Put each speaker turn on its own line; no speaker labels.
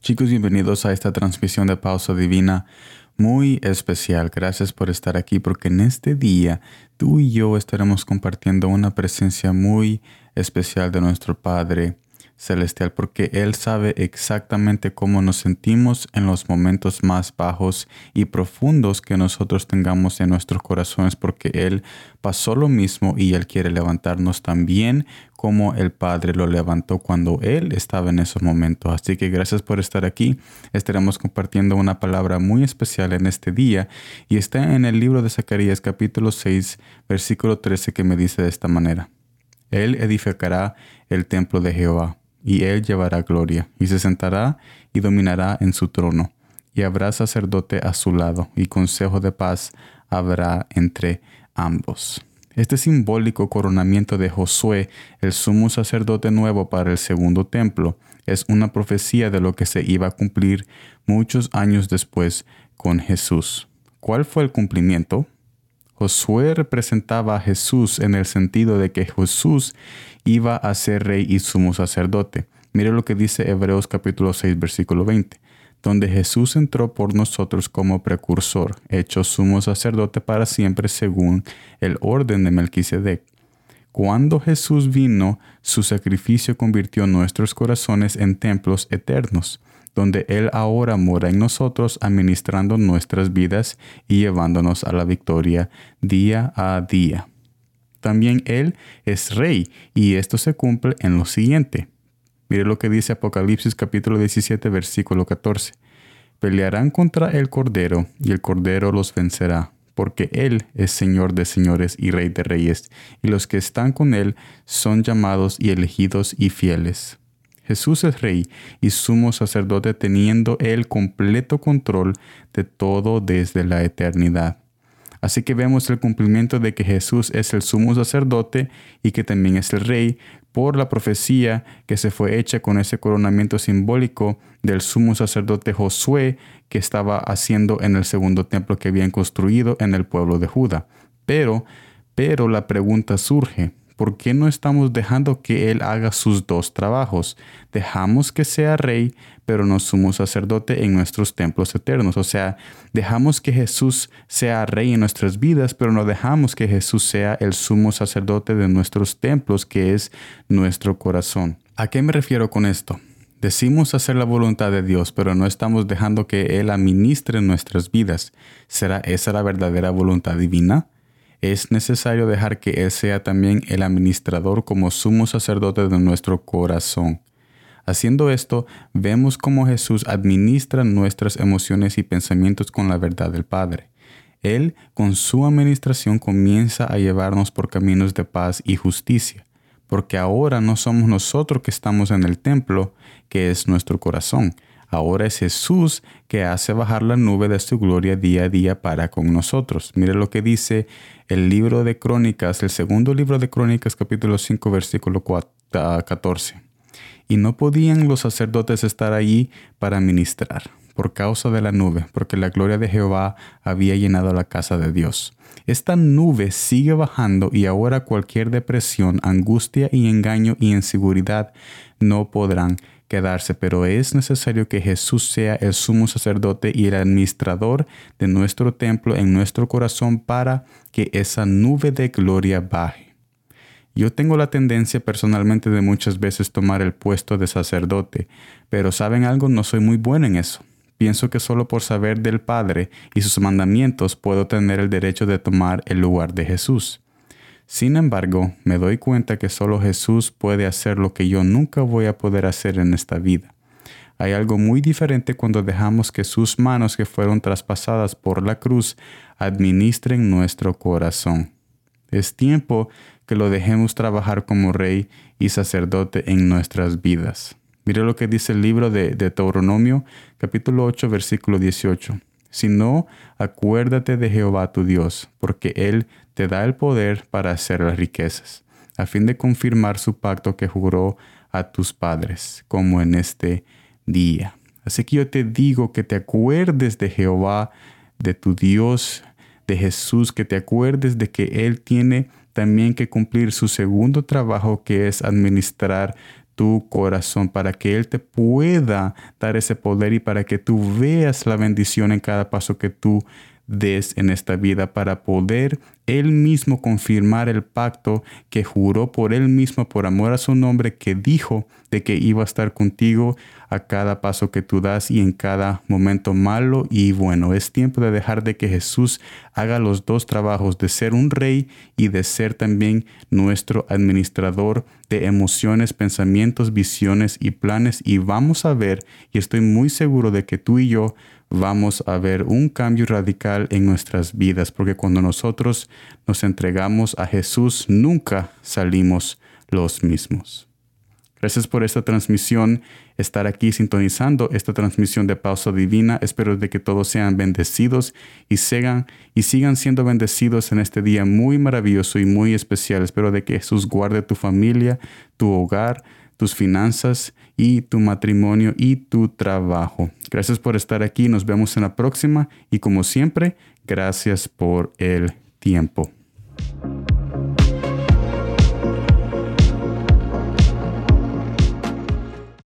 Chicos, bienvenidos a esta transmisión de Pausa Divina muy especial. Gracias por estar aquí porque en este día tú y yo estaremos compartiendo una presencia muy especial de nuestro Padre celestial porque Él sabe exactamente cómo nos sentimos en los momentos más bajos y profundos que nosotros tengamos en nuestros corazones porque Él pasó lo mismo y Él quiere levantarnos también como el Padre lo levantó cuando Él estaba en esos momentos. Así que gracias por estar aquí. Estaremos compartiendo una palabra muy especial en este día y está en el libro de Zacarías capítulo 6 versículo 13 que me dice de esta manera. Él edificará el templo de Jehová y él llevará gloria, y se sentará y dominará en su trono, y habrá sacerdote a su lado, y consejo de paz habrá entre ambos. Este simbólico coronamiento de Josué, el sumo sacerdote nuevo para el segundo templo, es una profecía de lo que se iba a cumplir muchos años después con Jesús. ¿Cuál fue el cumplimiento? Josué representaba a Jesús en el sentido de que Jesús iba a ser rey y sumo sacerdote. Mire lo que dice Hebreos capítulo 6 versículo 20, donde Jesús entró por nosotros como precursor, hecho sumo sacerdote para siempre según el orden de Melquisedec. Cuando Jesús vino, su sacrificio convirtió nuestros corazones en templos eternos donde Él ahora mora en nosotros, administrando nuestras vidas y llevándonos a la victoria día a día. También Él es Rey y esto se cumple en lo siguiente. Mire lo que dice Apocalipsis capítulo 17 versículo 14. Pelearán contra el Cordero y el Cordero los vencerá, porque Él es Señor de señores y Rey de reyes, y los que están con Él son llamados y elegidos y fieles. Jesús es rey y sumo sacerdote teniendo el completo control de todo desde la eternidad. Así que vemos el cumplimiento de que Jesús es el sumo sacerdote y que también es el rey por la profecía que se fue hecha con ese coronamiento simbólico del sumo sacerdote Josué que estaba haciendo en el segundo templo que habían construido en el pueblo de Judá. Pero, pero la pregunta surge, ¿por qué no estamos dejando que Él haga sus dos trabajos? Dejamos que sea rey, pero no sumo sacerdote en nuestros templos eternos. O sea, dejamos que Jesús sea rey en nuestras vidas, pero no dejamos que Jesús sea el sumo sacerdote de nuestros templos, que es nuestro corazón. ¿A qué me refiero con esto? Decimos hacer la voluntad de Dios, pero no estamos dejando que Él administre nuestras vidas. ¿Será esa la verdadera voluntad divina? Es necesario dejar que Él sea también el administrador como sumo sacerdote de nuestro corazón. Haciendo esto, vemos cómo Jesús administra nuestras emociones y pensamientos con la verdad del Padre. Él, con su administración, comienza a llevarnos por caminos de paz y justicia, porque ahora no somos nosotros que estamos en el templo, que es nuestro corazón, Ahora es Jesús que hace bajar la nube de su gloria día a día para con nosotros. Mire lo que dice el libro de Crónicas, el segundo libro de Crónicas, capítulo 5, versículo 14. Ah, y no podían los sacerdotes estar allí para ministrar por causa de la nube, porque la gloria de Jehová había llenado la casa de Dios. Esta nube sigue bajando y ahora cualquier depresión, angustia y engaño y inseguridad no podrán quedarse, pero es necesario que Jesús sea el sumo sacerdote y el administrador de nuestro templo en nuestro corazón para que esa nube de gloria baje. Yo tengo la tendencia personalmente de muchas veces tomar el puesto de sacerdote, pero saben algo, no soy muy bueno en eso. Pienso que solo por saber del Padre y sus mandamientos puedo tener el derecho de tomar el lugar de Jesús. Sin embargo, me doy cuenta que solo Jesús puede hacer lo que yo nunca voy a poder hacer en esta vida. Hay algo muy diferente cuando dejamos que sus manos que fueron traspasadas por la cruz administren nuestro corazón. Es tiempo que lo dejemos trabajar como rey y sacerdote en nuestras vidas. Mire lo que dice el libro de, de Deuteronomio, capítulo 8, versículo 18 sino acuérdate de Jehová tu Dios, porque Él te da el poder para hacer las riquezas, a fin de confirmar su pacto que juró a tus padres, como en este día. Así que yo te digo que te acuerdes de Jehová, de tu Dios, de Jesús, que te acuerdes de que Él tiene también que cumplir su segundo trabajo, que es administrar tu corazón para que Él te pueda dar ese poder y para que tú veas la bendición en cada paso que tú des en esta vida para poder él mismo confirmar el pacto que juró por él mismo por amor a su nombre que dijo de que iba a estar contigo a cada paso que tú das y en cada momento malo y bueno. Es tiempo de dejar de que Jesús haga los dos trabajos de ser un rey y de ser también nuestro administrador de emociones, pensamientos, visiones y planes y vamos a ver y estoy muy seguro de que tú y yo vamos a ver un cambio radical en nuestras vidas, porque cuando nosotros nos entregamos a Jesús, nunca salimos los mismos. Gracias por esta transmisión, estar aquí sintonizando esta transmisión de pausa divina. Espero de que todos sean bendecidos y sigan y sigan siendo bendecidos en este día muy maravilloso y muy especial. Espero de que Jesús guarde tu familia, tu hogar, tus finanzas y tu matrimonio y tu trabajo. Gracias por estar aquí, nos vemos en la próxima y como siempre, gracias por el tiempo.